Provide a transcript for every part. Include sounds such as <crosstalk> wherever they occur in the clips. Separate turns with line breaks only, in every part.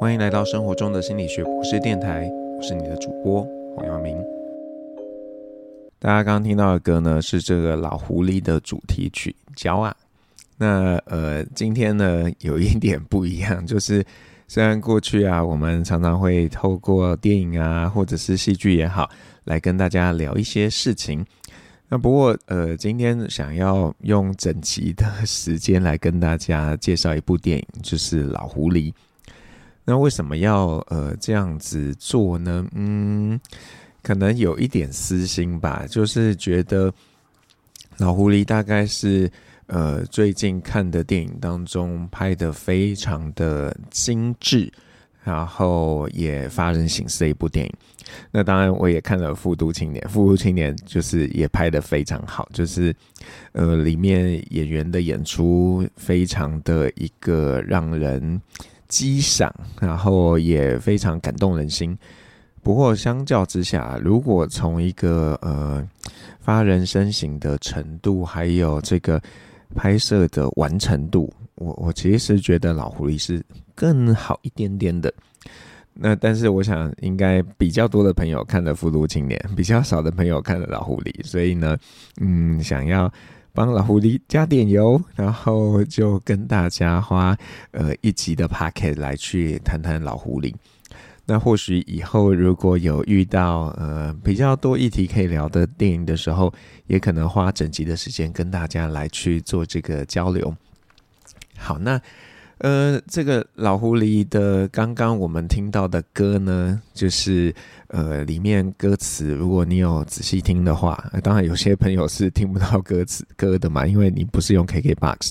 欢迎来到生活中的心理学博士电台，我是你的主播黄耀明。大家刚刚听到的歌呢，是这个老狐狸的主题曲《骄傲》。那呃，今天呢有一点不一样，就是虽然过去啊，我们常常会透过电影啊，或者是戏剧也好，来跟大家聊一些事情。那不过呃，今天想要用整集的时间来跟大家介绍一部电影，就是《老狐狸》。那为什么要呃这样子做呢？嗯，可能有一点私心吧，就是觉得老狐狸大概是呃最近看的电影当中拍得非常的精致，然后也发人省思的一部电影。那当然我也看了《复读青年》，《复读青年》就是也拍得非常好，就是呃里面演员的演出非常的一个让人。激赏，然后也非常感动人心。不过相较之下，如果从一个呃发人深省的程度，还有这个拍摄的完成度，我我其实觉得老狐狸是更好一点点的。那但是我想，应该比较多的朋友看了《富都青年》，比较少的朋友看了老狐狸，所以呢，嗯，想要。帮老狐狸加点油，然后就跟大家花呃一集的 p o c k e t 来去谈谈老狐狸。那或许以后如果有遇到呃比较多议题可以聊的电影的时候，也可能花整集的时间跟大家来去做这个交流。好，那。呃，这个老狐狸的刚刚我们听到的歌呢，就是呃里面歌词，如果你有仔细听的话，当然有些朋友是听不到歌词 <laughs> 歌的嘛，因为你不是用 KKBOX。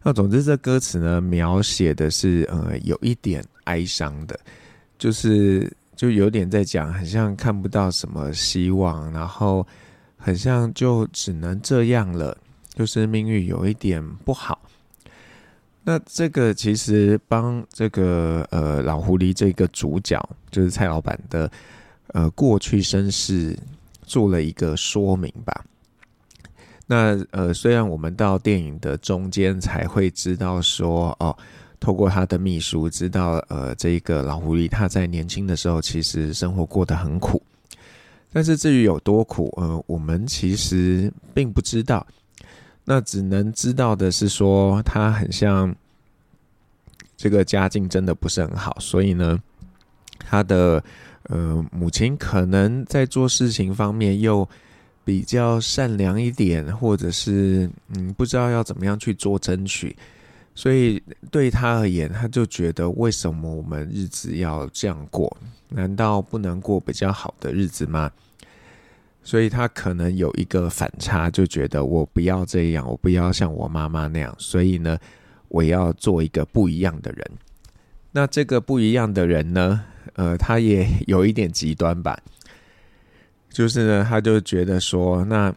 那总之这歌词呢，描写的是呃有一点哀伤的，就是就有点在讲，很像看不到什么希望，然后很像就只能这样了，就是命运有一点不好。那这个其实帮这个呃老狐狸这个主角，就是蔡老板的呃过去身世做了一个说明吧。那呃虽然我们到电影的中间才会知道说哦，透过他的秘书知道呃这个老狐狸他在年轻的时候其实生活过得很苦，但是至于有多苦，呃我们其实并不知道。那只能知道的是说，他很像这个家境真的不是很好，所以呢，他的呃母亲可能在做事情方面又比较善良一点，或者是嗯不知道要怎么样去做争取，所以对他而言，他就觉得为什么我们日子要这样过？难道不能过比较好的日子吗？所以他可能有一个反差，就觉得我不要这样，我不要像我妈妈那样，所以呢，我要做一个不一样的人。那这个不一样的人呢，呃，他也有一点极端吧，就是呢，他就觉得说，那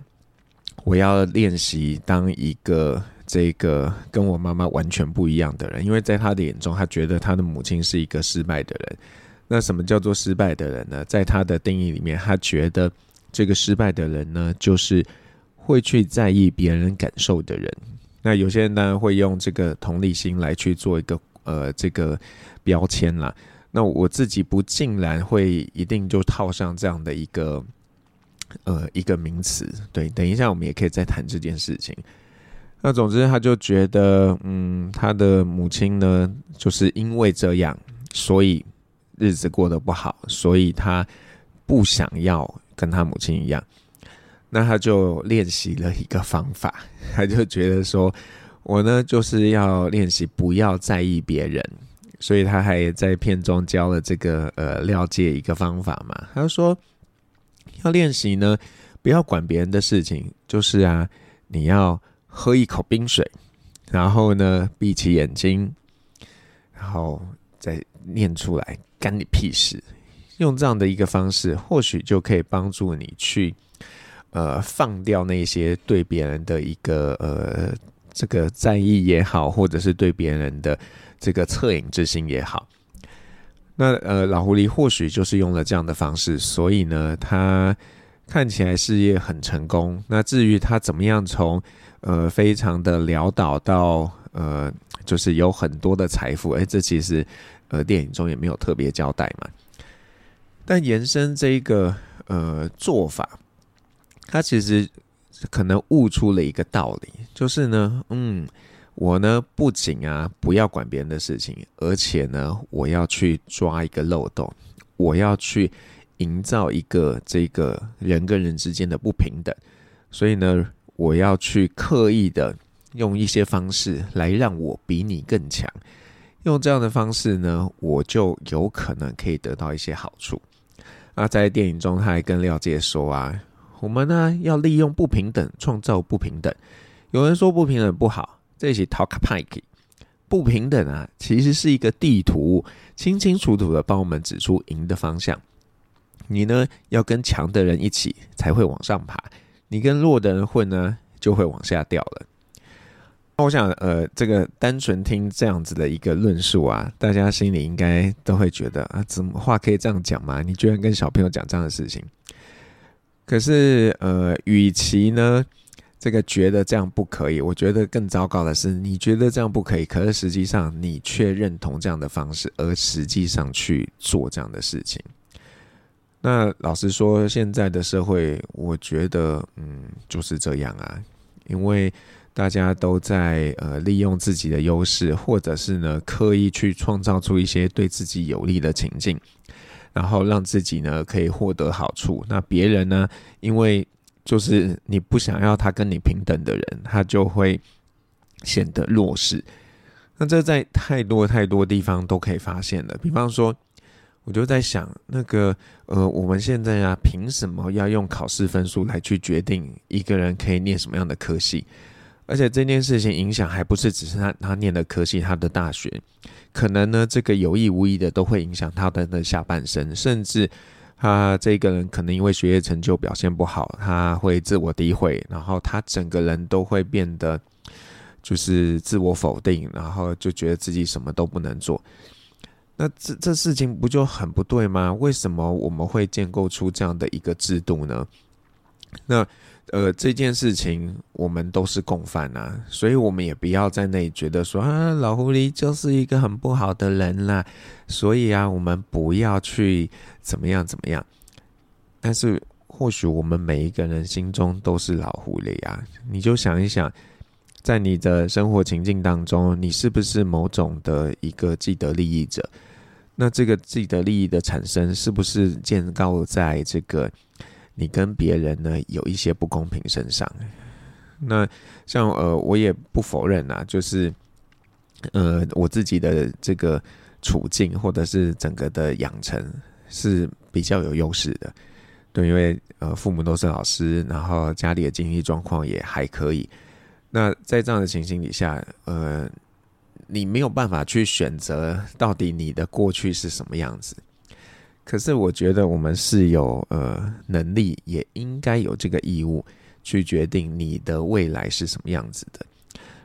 我要练习当一个这个跟我妈妈完全不一样的人，因为在他的眼中，他觉得他的母亲是一个失败的人。那什么叫做失败的人呢？在他的定义里面，他觉得。这个失败的人呢，就是会去在意别人感受的人。那有些人当然会用这个同理心来去做一个呃这个标签啦。那我自己不竟然会一定就套上这样的一个呃一个名词。对，等一下我们也可以再谈这件事情。那总之他就觉得，嗯，他的母亲呢，就是因为这样，所以日子过得不好，所以他不想要。跟他母亲一样，那他就练习了一个方法，<laughs> 他就觉得说，我呢就是要练习不要在意别人，所以他还在片中教了这个呃廖介一个方法嘛，他就说要练习呢，不要管别人的事情，就是啊，你要喝一口冰水，然后呢闭起眼睛，然后再念出来，干你屁事。用这样的一个方式，或许就可以帮助你去，呃，放掉那些对别人的一个呃这个在意也好，或者是对别人的这个恻隐之心也好。那呃，老狐狸或许就是用了这样的方式，所以呢，他看起来事业很成功。那至于他怎么样从呃非常的潦倒到呃就是有很多的财富。哎，这其实呃电影中也没有特别交代嘛。但延伸这一个呃做法，他其实可能悟出了一个道理，就是呢，嗯，我呢不仅啊不要管别人的事情，而且呢，我要去抓一个漏洞，我要去营造一个这个人跟人之间的不平等，所以呢，我要去刻意的用一些方式来让我比你更强，用这样的方式呢，我就有可能可以得到一些好处。那在电影中，他还跟廖介说啊，我们呢要利用不平等创造不平等。有人说不平等不好，这起 talk pike。不平等啊，其实是一个地图，清清楚楚的帮我们指出赢的方向。你呢要跟强的人一起才会往上爬，你跟弱的人混呢就会往下掉了。我想，呃，这个单纯听这样子的一个论述啊，大家心里应该都会觉得啊，怎么话可以这样讲吗？你居然跟小朋友讲这样的事情？可是，呃，与其呢，这个觉得这样不可以，我觉得更糟糕的是，你觉得这样不可以，可是实际上你却认同这样的方式，而实际上去做这样的事情。那老实说，现在的社会，我觉得，嗯，就是这样啊，因为。大家都在呃利用自己的优势，或者是呢刻意去创造出一些对自己有利的情境，然后让自己呢可以获得好处。那别人呢，因为就是你不想要他跟你平等的人，他就会显得弱势。那这在太多太多地方都可以发现的。比方说，我就在想，那个呃，我们现在啊，凭什么要用考试分数来去决定一个人可以念什么样的科系？而且这件事情影响还不是只是他他念的科系，他的大学，可能呢这个有意无意的都会影响他的的下半生，甚至他这个人可能因为学业成就表现不好，他会自我诋毁，然后他整个人都会变得就是自我否定，然后就觉得自己什么都不能做。那这这事情不就很不对吗？为什么我们会建构出这样的一个制度呢？那。呃，这件事情我们都是共犯啊，所以我们也不要在那里觉得说啊，老狐狸就是一个很不好的人啦。所以啊，我们不要去怎么样怎么样。但是或许我们每一个人心中都是老狐狸啊。你就想一想，在你的生活情境当中，你是不是某种的一个既得利益者？那这个既得利益的产生，是不是建构在这个？你跟别人呢有一些不公平身上，那像呃我也不否认啊，就是呃我自己的这个处境或者是整个的养成是比较有优势的，对，因为呃父母都是老师，然后家里的经济状况也还可以。那在这样的情形底下，呃，你没有办法去选择到底你的过去是什么样子。可是我觉得我们是有呃能力，也应该有这个义务去决定你的未来是什么样子的。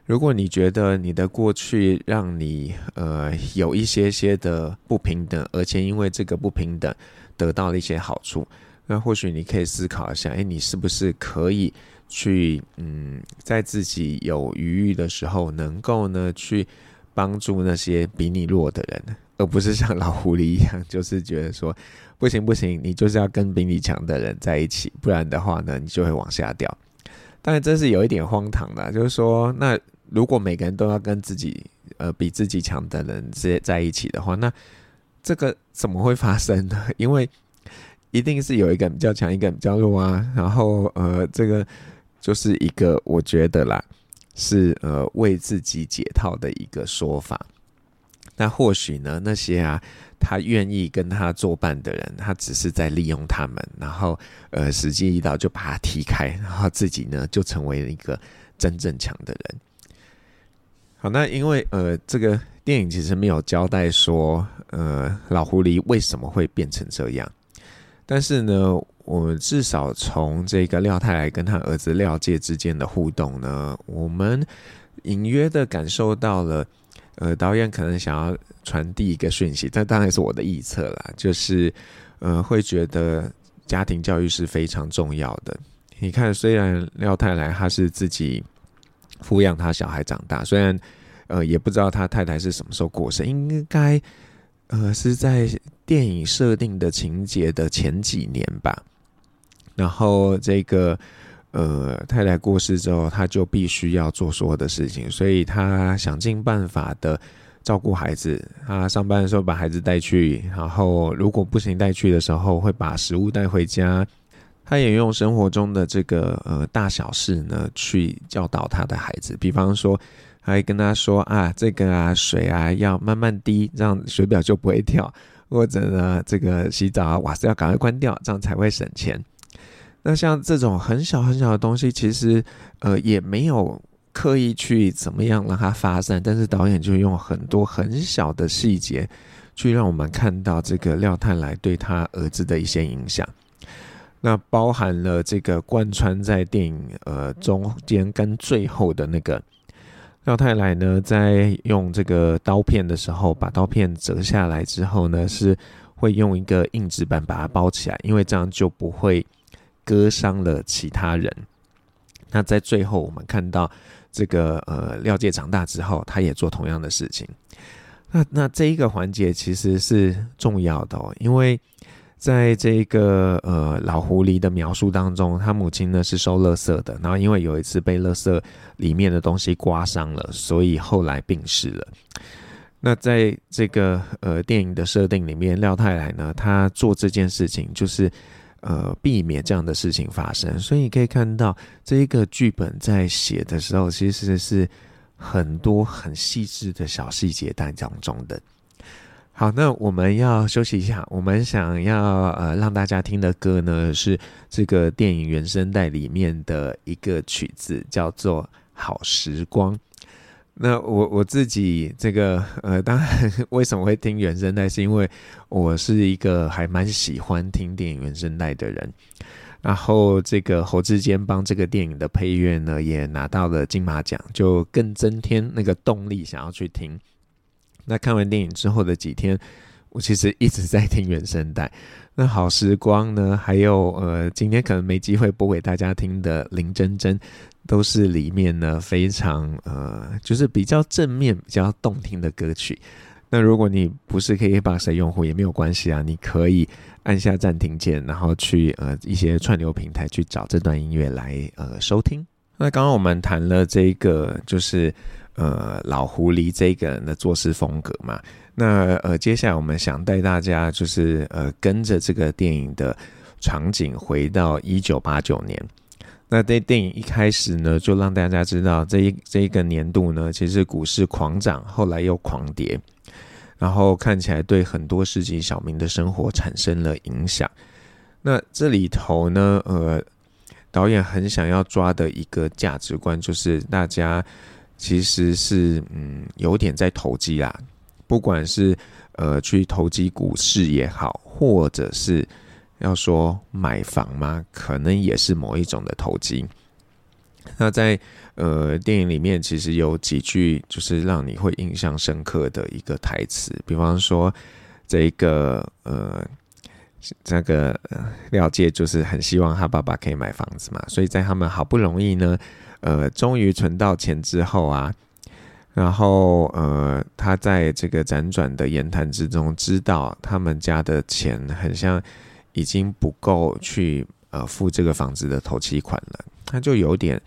如果你觉得你的过去让你呃有一些些的不平等，而且因为这个不平等得到了一些好处，那或许你可以思考一下，诶，你是不是可以去嗯，在自己有余裕的时候，能够呢去帮助那些比你弱的人呢。而不是像老狐狸一样，就是觉得说不行不行，你就是要跟比你强的人在一起，不然的话呢，你就会往下掉。当然这是有一点荒唐的，就是说，那如果每个人都要跟自己呃比自己强的人直接在一起的话，那这个怎么会发生呢？<laughs> 因为一定是有一个比较强，一个比较弱啊。然后呃，这个就是一个我觉得啦，是呃为自己解套的一个说法。那或许呢，那些啊，他愿意跟他作伴的人，他只是在利用他们，然后呃，时机一到就把他踢开，然后自己呢就成为了一个真正强的人。好，那因为呃，这个电影其实没有交代说，呃，老狐狸为什么会变成这样，但是呢，我们至少从这个廖太来跟他儿子廖介之间的互动呢，我们隐约的感受到了。呃，导演可能想要传递一个讯息，但当然是我的臆测啦，就是，呃，会觉得家庭教育是非常重要的。你看，虽然廖太来他是自己抚养他小孩长大，虽然呃，也不知道他太太是什么时候过世，应该呃是在电影设定的情节的前几年吧。然后这个呃太太过世之后，他就必须要做所有的事情，所以他想尽办法的照顾孩子。他上班的时候把孩子带去，然后如果不行带去的时候，会把食物带回家。他也用生活中的这个呃大小事呢，去教导他的孩子，比方说，还跟他说啊，这个啊水啊要慢慢滴，这样水表就不会跳；或者呢，这个洗澡啊瓦斯要赶快关掉，这样才会省钱。那像这种很小很小的东西，其实呃也没有刻意去怎么样让它发散，但是导演就用很多很小的细节，去让我们看到这个廖太来对他儿子的一些影响。那包含了这个贯穿在电影呃中间跟最后的那个廖太来呢，在用这个刀片的时候，把刀片折下来之后呢，是会用一个硬纸板把它包起来，因为这样就不会割伤了其他人。那在最后，我们看到这个呃廖介长大之后，他也做同样的事情。那那这一个环节其实是重要的哦，因为。在这个呃老狐狸的描述当中，他母亲呢是收垃圾的，然后因为有一次被垃圾里面的东西刮伤了，所以后来病逝了。那在这个呃电影的设定里面，廖太来呢，他做这件事情就是呃避免这样的事情发生，所以你可以看到这一个剧本在写的时候，其实是很多很细致的小细节当中的。好，那我们要休息一下。我们想要呃让大家听的歌呢，是这个电影原声带里面的一个曲子，叫做《好时光》。那我我自己这个呃，当然 <laughs> 为什么会听原声带，是因为我是一个还蛮喜欢听电影原声带的人。然后这个侯志坚帮这个电影的配乐呢，也拿到了金马奖，就更增添那个动力，想要去听。那看完电影之后的几天，我其实一直在听原声带。那好时光呢，还有呃，今天可能没机会播给大家听的林真真，都是里面呢非常呃，就是比较正面、比较动听的歌曲。那如果你不是 KKBOX 的用户也没有关系啊，你可以按下暂停键，然后去呃一些串流平台去找这段音乐来呃收听。那刚刚我们谈了这个，就是。呃，老狐狸这个人的做事风格嘛，那呃，接下来我们想带大家就是呃，跟着这个电影的场景回到一九八九年。那这电影一开始呢，就让大家知道这一这一个年度呢，其实股市狂涨，后来又狂跌，然后看起来对很多市井小民的生活产生了影响。那这里头呢，呃，导演很想要抓的一个价值观就是大家。其实是嗯，有点在投机啦，不管是呃去投机股市也好，或者是要说买房吗，可能也是某一种的投机。那在呃电影里面，其实有几句就是让你会印象深刻的一个台词，比方说这一个呃这个廖介就是很希望他爸爸可以买房子嘛，所以在他们好不容易呢。呃，终于存到钱之后啊，然后呃，他在这个辗转的言谈之中，知道他们家的钱很像已经不够去呃付这个房子的头期款了，他就有点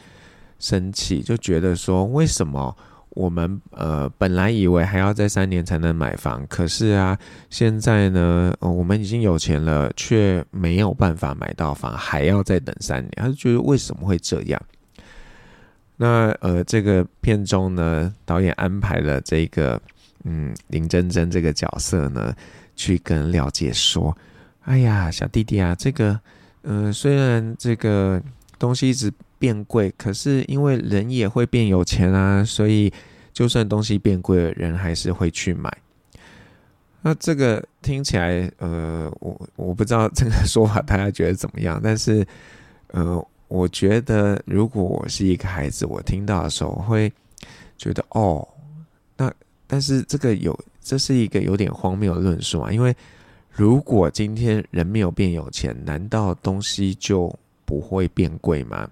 生气，就觉得说，为什么我们呃本来以为还要再三年才能买房，可是啊，现在呢，我们已经有钱了，却没有办法买到房，还要再等三年，他就觉得为什么会这样？那呃，这个片中呢，导演安排了这个嗯林真真这个角色呢，去跟廖姐说：“哎呀，小弟弟啊，这个呃，虽然这个东西一直变贵，可是因为人也会变有钱啊，所以就算东西变贵了，人还是会去买。”那这个听起来，呃，我我不知道这个说法大家觉得怎么样，但是呃。我觉得，如果我是一个孩子，我听到的时候，会觉得哦，那但是这个有，这是一个有点荒谬的论述啊。因为如果今天人没有变有钱，难道东西就不会变贵吗？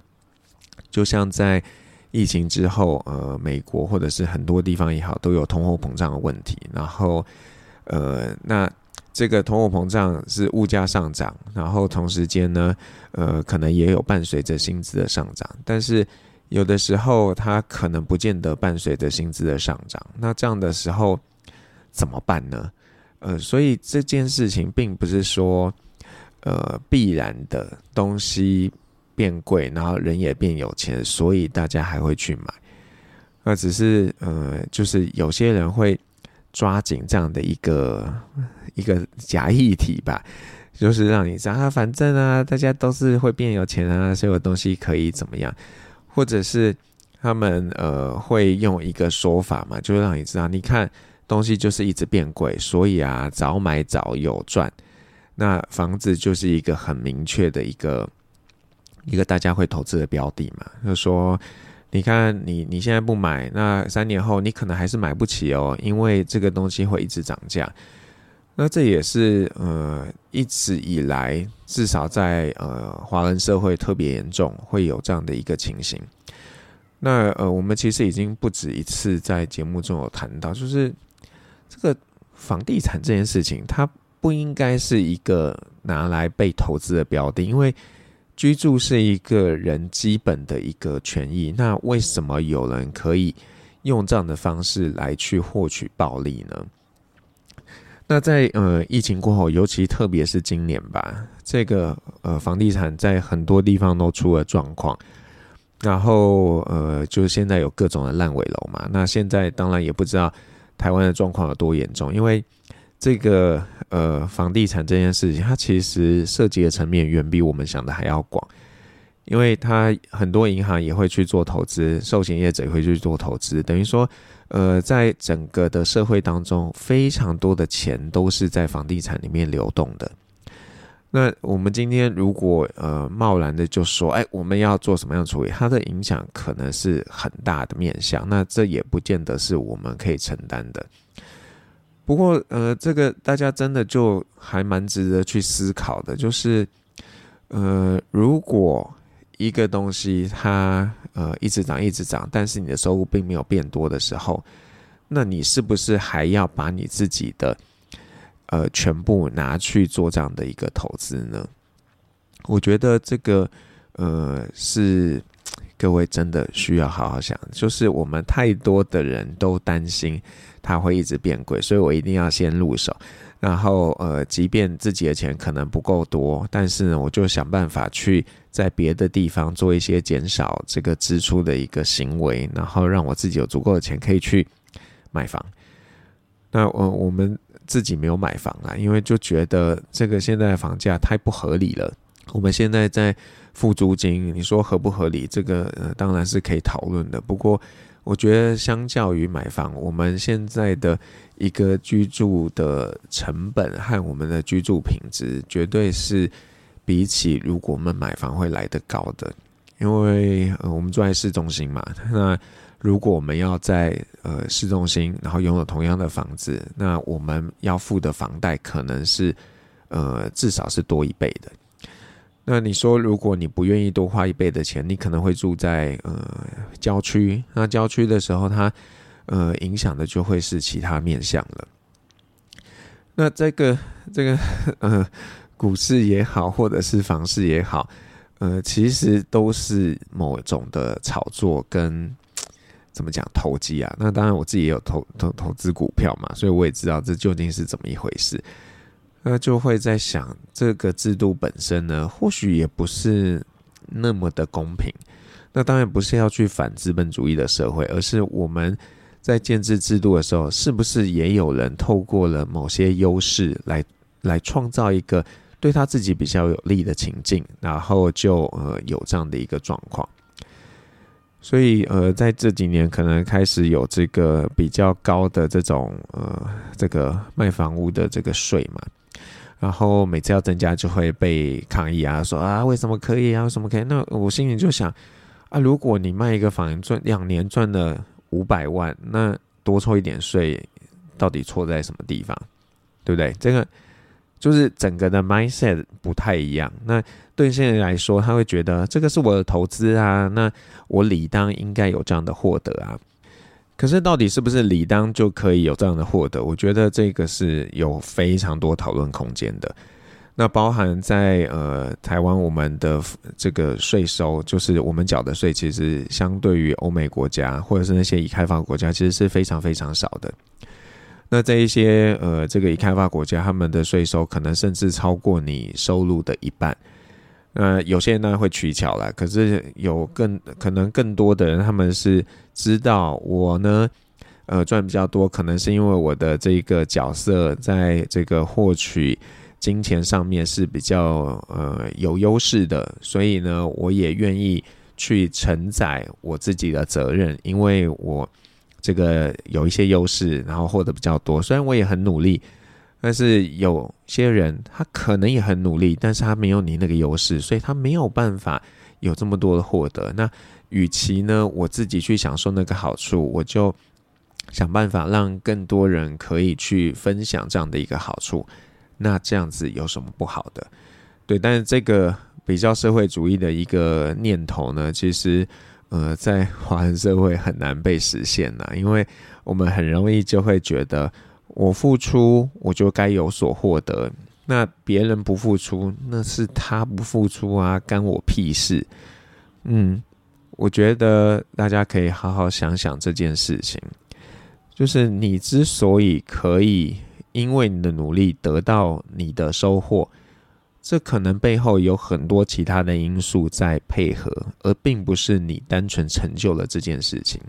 就像在疫情之后，呃，美国或者是很多地方也好，都有通货膨胀的问题。然后，呃，那这个通货膨胀是物价上涨，然后同时间呢，呃，可能也有伴随着薪资的上涨。但是有的时候，它可能不见得伴随着薪资的上涨。那这样的时候怎么办呢？呃，所以这件事情并不是说，呃，必然的东西。变贵，然后人也变有钱，所以大家还会去买。那只是呃，就是有些人会抓紧这样的一个一个假议题吧，就是让你知道啊，反正啊，大家都是会变有钱啊，所有东西可以怎么样？或者是他们呃会用一个说法嘛，就是让你知道，你看东西就是一直变贵，所以啊，早买早有赚。那房子就是一个很明确的一个。一个大家会投资的标的嘛，就说，你看你你现在不买，那三年后你可能还是买不起哦，因为这个东西会一直涨价。那这也是呃一直以来至少在呃华人社会特别严重，会有这样的一个情形。那呃我们其实已经不止一次在节目中有谈到，就是这个房地产这件事情，它不应该是一个拿来被投资的标的，因为。居住是一个人基本的一个权益，那为什么有人可以用这样的方式来去获取暴利呢？那在呃疫情过后，尤其特别是今年吧，这个呃房地产在很多地方都出了状况，然后呃就是现在有各种的烂尾楼嘛，那现在当然也不知道台湾的状况有多严重，因为。这个呃，房地产这件事情，它其实涉及的层面远比我们想的还要广，因为它很多银行也会去做投资，寿险业者也会去做投资，等于说，呃，在整个的社会当中，非常多的钱都是在房地产里面流动的。那我们今天如果呃贸然的就说，哎，我们要做什么样的处理，它的影响可能是很大的面向，那这也不见得是我们可以承担的。不过，呃，这个大家真的就还蛮值得去思考的，就是，呃，如果一个东西它呃一直涨一直涨，但是你的收入并没有变多的时候，那你是不是还要把你自己的呃全部拿去做这样的一个投资呢？我觉得这个呃是各位真的需要好好想，就是我们太多的人都担心。它会一直变贵，所以我一定要先入手。然后，呃，即便自己的钱可能不够多，但是呢，我就想办法去在别的地方做一些减少这个支出的一个行为，然后让我自己有足够的钱可以去买房。那我我们自己没有买房啊，因为就觉得这个现在的房价太不合理了。我们现在在付租金，你说合不合理？这个呃，当然是可以讨论的。不过，我觉得，相较于买房，我们现在的一个居住的成本和我们的居住品质，绝对是比起如果我们买房会来得高的。因为呃，我们住在市中心嘛，那如果我们要在呃市中心，然后拥有同样的房子，那我们要付的房贷可能是呃至少是多一倍的。那你说，如果你不愿意多花一倍的钱，你可能会住在呃郊区。那郊区的时候，它呃影响的就会是其他面向了。那这个这个呃股市也好，或者是房市也好，呃，其实都是某种的炒作跟怎么讲投机啊。那当然，我自己也有投投投资股票嘛，所以我也知道这究竟是怎么一回事。那就会在想，这个制度本身呢，或许也不是那么的公平。那当然不是要去反资本主义的社会，而是我们在建制制度的时候，是不是也有人透过了某些优势来来创造一个对他自己比较有利的情境，然后就呃有这样的一个状况。所以呃，在这几年可能开始有这个比较高的这种呃这个卖房屋的这个税嘛。然后每次要增加就会被抗议啊，说啊为什么可以啊，为什么可以？那我心里就想啊，如果你卖一个房赚两年赚了五百万，那多抽一点税，到底错在什么地方？对不对？这个就是整个的 mindset 不太一样。那对现在来说，他会觉得这个是我的投资啊，那我理当应该有这样的获得啊。可是到底是不是理当就可以有这样的获得？我觉得这个是有非常多讨论空间的。那包含在呃台湾，我们的这个税收，就是我们缴的税，其实相对于欧美国家或者是那些已开发国家，其实是非常非常少的。那在一些呃这个已开发国家，他们的税收可能甚至超过你收入的一半。那，有些人呢会取巧了，可是有更可能更多的人，他们是知道我呢，呃赚比较多，可能是因为我的这个角色在这个获取。金钱上面是比较呃有优势的，所以呢，我也愿意去承载我自己的责任，因为我这个有一些优势，然后获得比较多。虽然我也很努力，但是有些人他可能也很努力，但是他没有你那个优势，所以他没有办法有这么多的获得。那与其呢，我自己去享受那个好处，我就想办法让更多人可以去分享这样的一个好处。那这样子有什么不好的？对，但是这个比较社会主义的一个念头呢，其实呃，在华人社会很难被实现呐，因为我们很容易就会觉得，我付出我就该有所获得，那别人不付出，那是他不付出啊，干我屁事。嗯，我觉得大家可以好好想想这件事情，就是你之所以可以。因为你的努力得到你的收获，这可能背后有很多其他的因素在配合，而并不是你单纯成就了这件事情。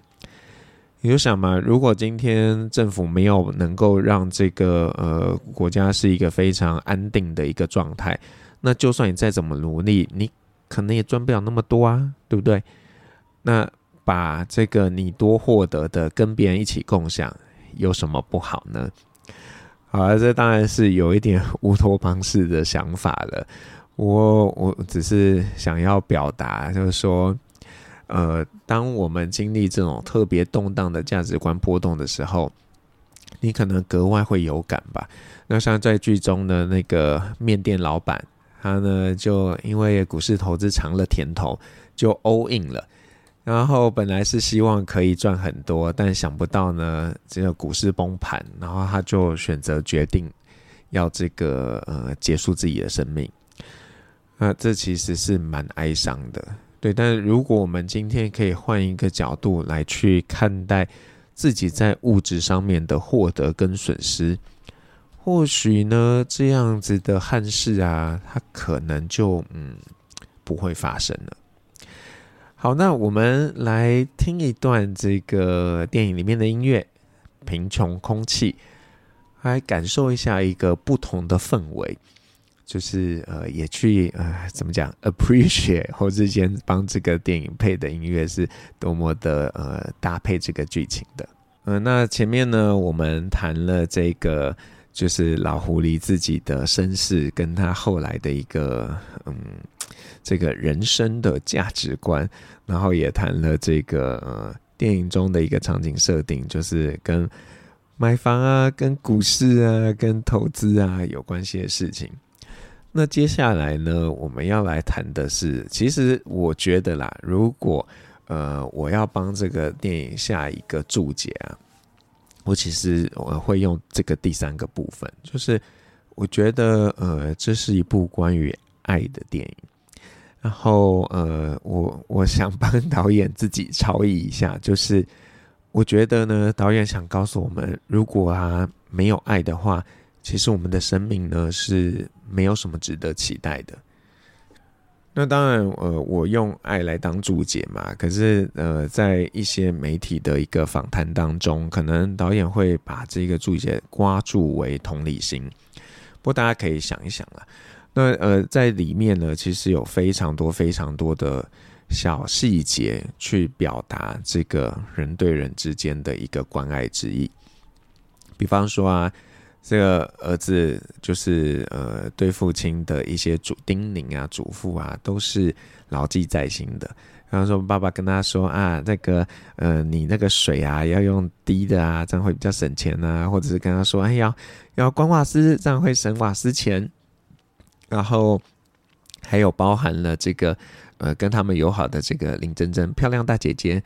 你就想嘛，如果今天政府没有能够让这个呃国家是一个非常安定的一个状态，那就算你再怎么努力，你可能也赚不了那么多啊，对不对？那把这个你多获得的跟别人一起共享，有什么不好呢？好了，这当然是有一点 <laughs> 乌托邦式的想法了。我我只是想要表达，就是说，呃，当我们经历这种特别动荡的价值观波动的时候，你可能格外会有感吧。那像在剧中的那个面店老板，他呢就因为股市投资尝了甜头，就 all in 了。然后本来是希望可以赚很多，但想不到呢，这个股市崩盘，然后他就选择决定要这个呃结束自己的生命。那这其实是蛮哀伤的，对。但如果我们今天可以换一个角度来去看待自己在物质上面的获得跟损失，或许呢这样子的憾事啊，它可能就嗯不会发生了。好，那我们来听一段这个电影里面的音乐《贫穷空气》，来感受一下一个不同的氛围，就是呃，也去呃，怎么讲，appreciate 侯志坚帮这个电影配的音乐是多么的呃搭配这个剧情的。嗯、那前面呢，我们谈了这个就是老狐狸自己的身世，跟他后来的一个嗯。这个人生的价值观，然后也谈了这个呃电影中的一个场景设定，就是跟买房啊、跟股市啊、跟投资啊有关系的事情。那接下来呢，我们要来谈的是，其实我觉得啦，如果呃我要帮这个电影下一个注解啊，我其实我会用这个第三个部分，就是我觉得呃这是一部关于爱的电影。然后，呃，我我想帮 <laughs> 导演自己超译一下，就是我觉得呢，导演想告诉我们，如果啊没有爱的话，其实我们的生命呢是没有什么值得期待的。那当然，呃，我用爱来当注解嘛，可是，呃，在一些媒体的一个访谈当中，可能导演会把这个注解括注为同理心。不过，大家可以想一想啊。那呃，在里面呢，其实有非常多非常多的小细节去表达这个人对人之间的一个关爱之意。比方说啊，这个儿子就是呃，对父亲的一些嘱叮咛啊、嘱咐啊，都是牢记在心的。然后说爸爸跟他说啊，那个呃，你那个水啊要用低的啊，这样会比较省钱啊，或者是跟他说，哎呀，要关瓦斯，这样会省瓦斯钱。然后还有包含了这个呃，跟他们友好的这个林珍珍漂亮大姐姐。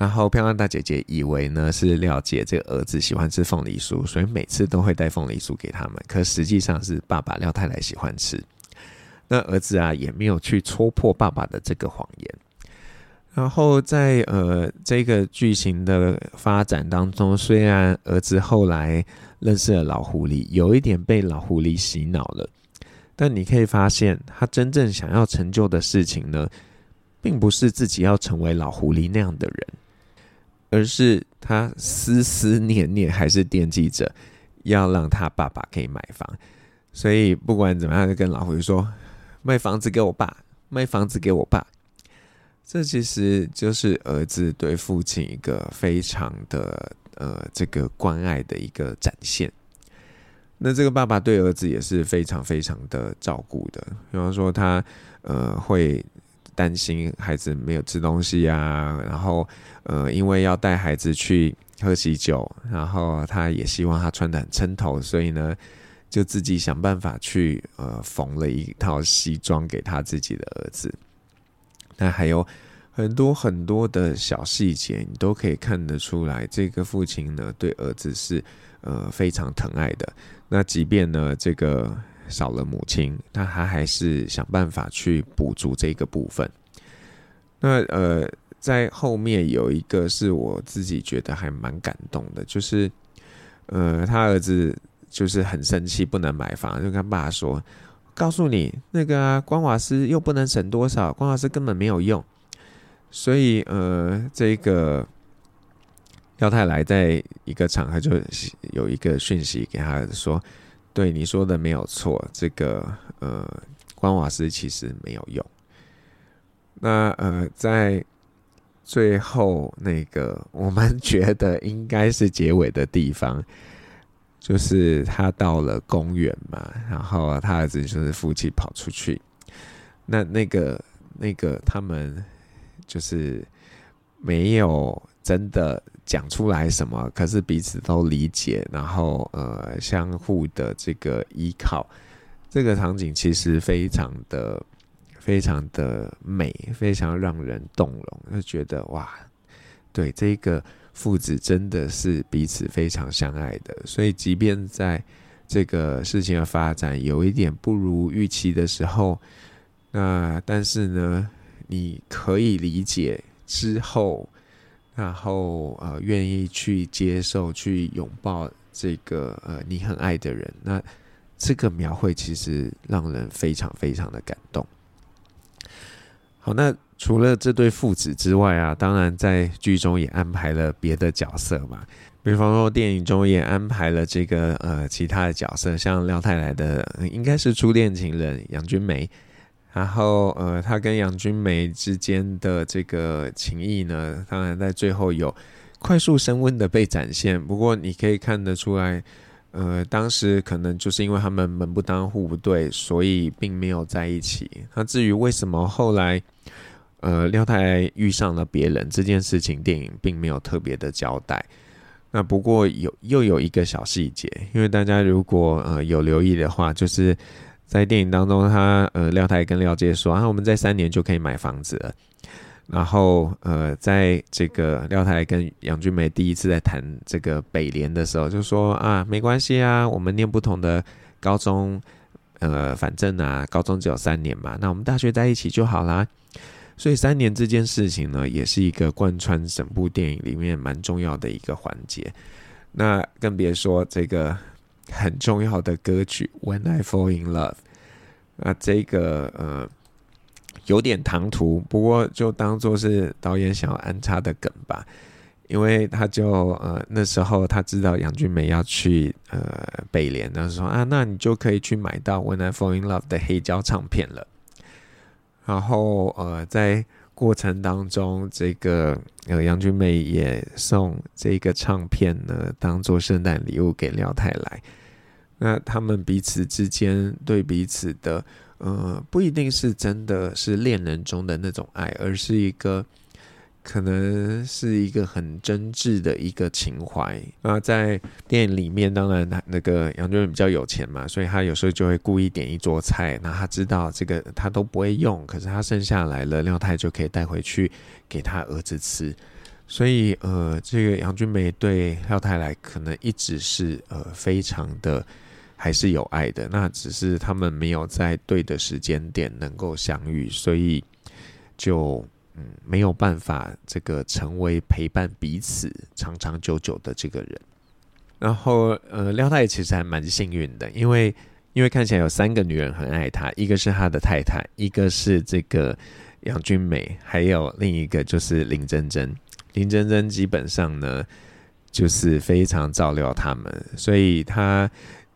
然后漂亮大姐姐以为呢是廖姐这个儿子喜欢吃凤梨酥，所以每次都会带凤梨酥给他们。可实际上是爸爸廖太太喜欢吃。那儿子啊也没有去戳破爸爸的这个谎言。然后在呃这个剧情的发展当中，虽然儿子后来认识了老狐狸，有一点被老狐狸洗脑了，但你可以发现他真正想要成就的事情呢，并不是自己要成为老狐狸那样的人。而是他思思念念还是惦记着要让他爸爸可以买房，所以不管怎么样，就跟老胡说：“卖房子给我爸，卖房子给我爸。”这其实就是儿子对父亲一个非常的呃这个关爱的一个展现。那这个爸爸对儿子也是非常非常的照顾的，比方说他呃会。担心孩子没有吃东西啊，然后呃，因为要带孩子去喝喜酒，然后他也希望他穿得很称头，所以呢，就自己想办法去呃缝了一套西装给他自己的儿子。那还有很多很多的小细节，你都可以看得出来，这个父亲呢对儿子是呃非常疼爱的。那即便呢这个。少了母亲，那他还是想办法去补足这个部分。那呃，在后面有一个是我自己觉得还蛮感动的，就是呃，他儿子就是很生气，不能买房，就跟爸爸说：“告诉你，那个啊，光瓦斯又不能省多少，光瓦斯根本没有用。”所以呃，这个廖太来在一个场合就有一个讯息给他说。对你说的没有错，这个呃，关瓦斯其实没有用。那呃，在最后那个我们觉得应该是结尾的地方，就是他到了公园嘛，然后他儿子就是夫妻跑出去，那那个那个他们就是没有真的。讲出来什么？可是彼此都理解，然后呃，相互的这个依靠，这个场景其实非常的、非常的美，非常让人动容，就觉得哇，对，这个父子真的是彼此非常相爱的。所以，即便在这个事情的发展有一点不如预期的时候，那但是呢，你可以理解之后。然后呃，愿意去接受、去拥抱这个呃你很爱的人，那这个描绘其实让人非常非常的感动。好，那除了这对父子之外啊，当然在剧中也安排了别的角色嘛，比方说电影中也安排了这个呃其他的角色，像廖太来的应该是初恋情人杨君梅。然后，呃，他跟杨君梅之间的这个情谊呢，当然在最后有快速升温的被展现。不过，你可以看得出来，呃，当时可能就是因为他们门不当户不对，所以并没有在一起。那至于为什么后来，呃，廖太遇上了别人这件事情，电影并没有特别的交代。那不过有又有一个小细节，因为大家如果呃有留意的话，就是。在电影当中，他呃廖太跟廖杰说啊，我们在三年就可以买房子了。然后呃，在这个廖太跟杨俊梅第一次在谈这个北联的时候，就说啊，没关系啊，我们念不同的高中，呃，反正啊，高中只有三年嘛，那我们大学在一起就好啦。所以三年这件事情呢，也是一个贯穿整部电影里面蛮重要的一个环节。那更别说这个。很重要的歌曲《When I Fall in Love》，那这个呃有点唐突，不过就当做是导演想要安插的梗吧，因为他就呃那时候他知道杨俊梅要去呃北联，他说啊，那你就可以去买到《When I Fall in Love》的黑胶唱片了。然后呃在过程当中，这个呃杨俊梅也送这个唱片呢当做圣诞礼物给廖太来。那他们彼此之间对彼此的呃，不一定是真的是恋人中的那种爱，而是一个。可能是一个很真挚的一个情怀。那在电影里面，当然那个杨俊比较有钱嘛，所以他有时候就会故意点一桌菜。那他知道这个他都不会用，可是他剩下来了，廖太就可以带回去给他儿子吃。所以呃，这个杨俊梅对廖太来可能一直是呃非常的还是有爱的。那只是他们没有在对的时间点能够相遇，所以就。嗯，没有办法这个成为陪伴彼此长长久久的这个人。然后，呃，廖太其实还蛮幸运的，因为因为看起来有三个女人很爱他，一个是他的太太，一个是这个杨君美，还有另一个就是林珍珍。林珍珍基本上呢，就是非常照料他们，所以他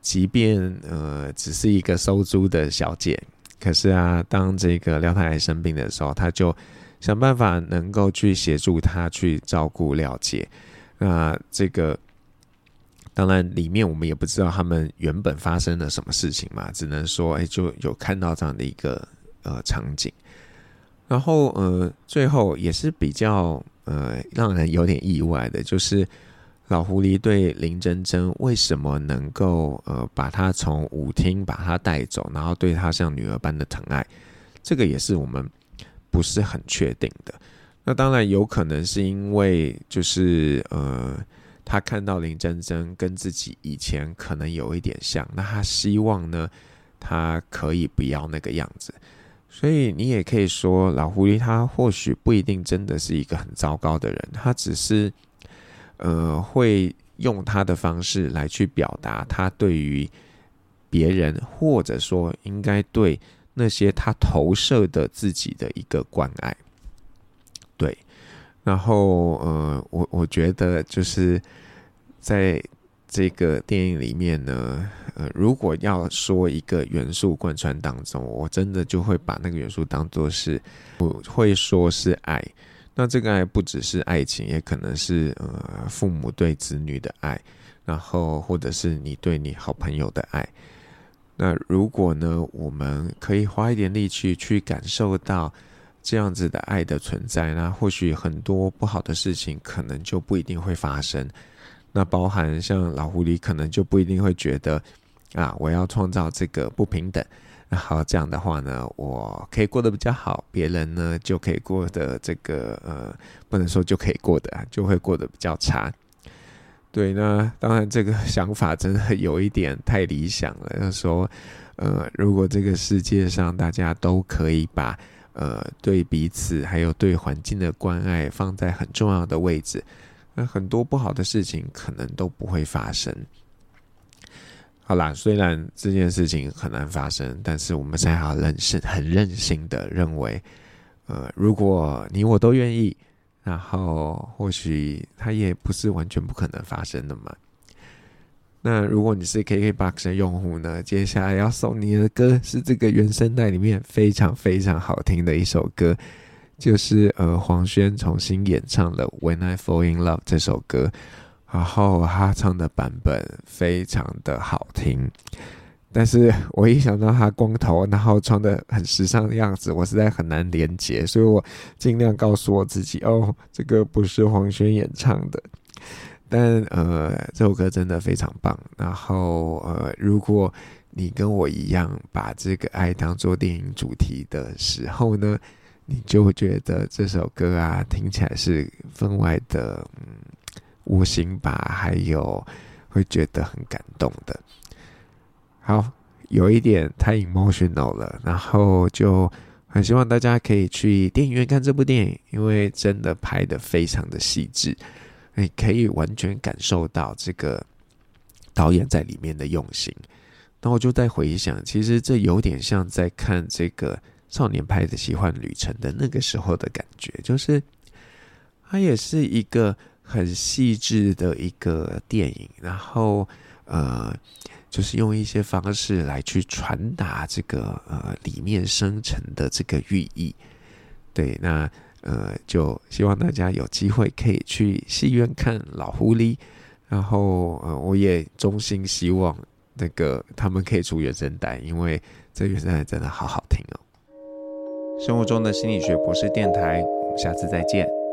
即便呃只是一个收租的小姐，可是啊，当这个廖太太生病的时候，他就。想办法能够去协助她去照顾廖姐，那这个当然里面我们也不知道他们原本发生了什么事情嘛，只能说哎，就有看到这样的一个呃场景，然后呃最后也是比较呃让人有点意外的，就是老狐狸对林珍珍为什么能够呃把她从舞厅把她带走，然后对她像女儿般的疼爱，这个也是我们。不是很确定的，那当然有可能是因为就是呃，他看到林珍珍跟自己以前可能有一点像，那他希望呢，他可以不要那个样子，所以你也可以说老狐狸他或许不一定真的是一个很糟糕的人，他只是呃会用他的方式来去表达他对于别人，或者说应该对。那些他投射的自己的一个关爱，对，然后呃，我我觉得就是在这个电影里面呢，呃，如果要说一个元素贯穿当中，我真的就会把那个元素当作是，我会说是爱。那这个爱不只是爱情，也可能是呃父母对子女的爱，然后或者是你对你好朋友的爱。那如果呢，我们可以花一点力气去感受到这样子的爱的存在，那或许很多不好的事情可能就不一定会发生。那包含像老狐狸，可能就不一定会觉得啊，我要创造这个不平等，然后这样的话呢，我可以过得比较好，别人呢就可以过得这个呃，不能说就可以过得，就会过得比较差。对，那当然这个想法真的有一点太理想了。就是说，呃，如果这个世界上大家都可以把呃对彼此还有对环境的关爱放在很重要的位置，那很多不好的事情可能都不会发生。好啦，虽然这件事情很难发生，但是我们现在好任性、很任性的认为，呃，如果你我都愿意。然后或许它也不是完全不可能发生的嘛。那如果你是 KKBOX 的用户呢，接下来要送你的歌是这个原声带里面非常非常好听的一首歌，就是呃黄轩重新演唱的《When I Fall in Love》这首歌，然后他唱的版本非常的好听。但是我一想到他光头，然后穿的很时尚的样子，我实在很难连接，所以我尽量告诉我自己，哦，这个不是黄轩演唱的。但呃，这首歌真的非常棒。然后呃，如果你跟我一样把这个爱当做电影主题的时候呢，你就觉得这首歌啊，听起来是分外的嗯无形吧，还有会觉得很感动的。好，有一点太 emotional 了，然后就很希望大家可以去电影院看这部电影，因为真的拍的非常的细致，你可以完全感受到这个导演在里面的用心。那我就在回想，其实这有点像在看这个少年派的奇幻旅程的那个时候的感觉，就是它也是一个很细致的一个电影，然后呃。就是用一些方式来去传达这个呃里面生成的这个寓意，对，那呃就希望大家有机会可以去戏院看老狐狸，然后呃我也衷心希望那个他们可以出原声带，因为这原声带真的好好听哦。生活中的心理学博士电台，我们下次再见。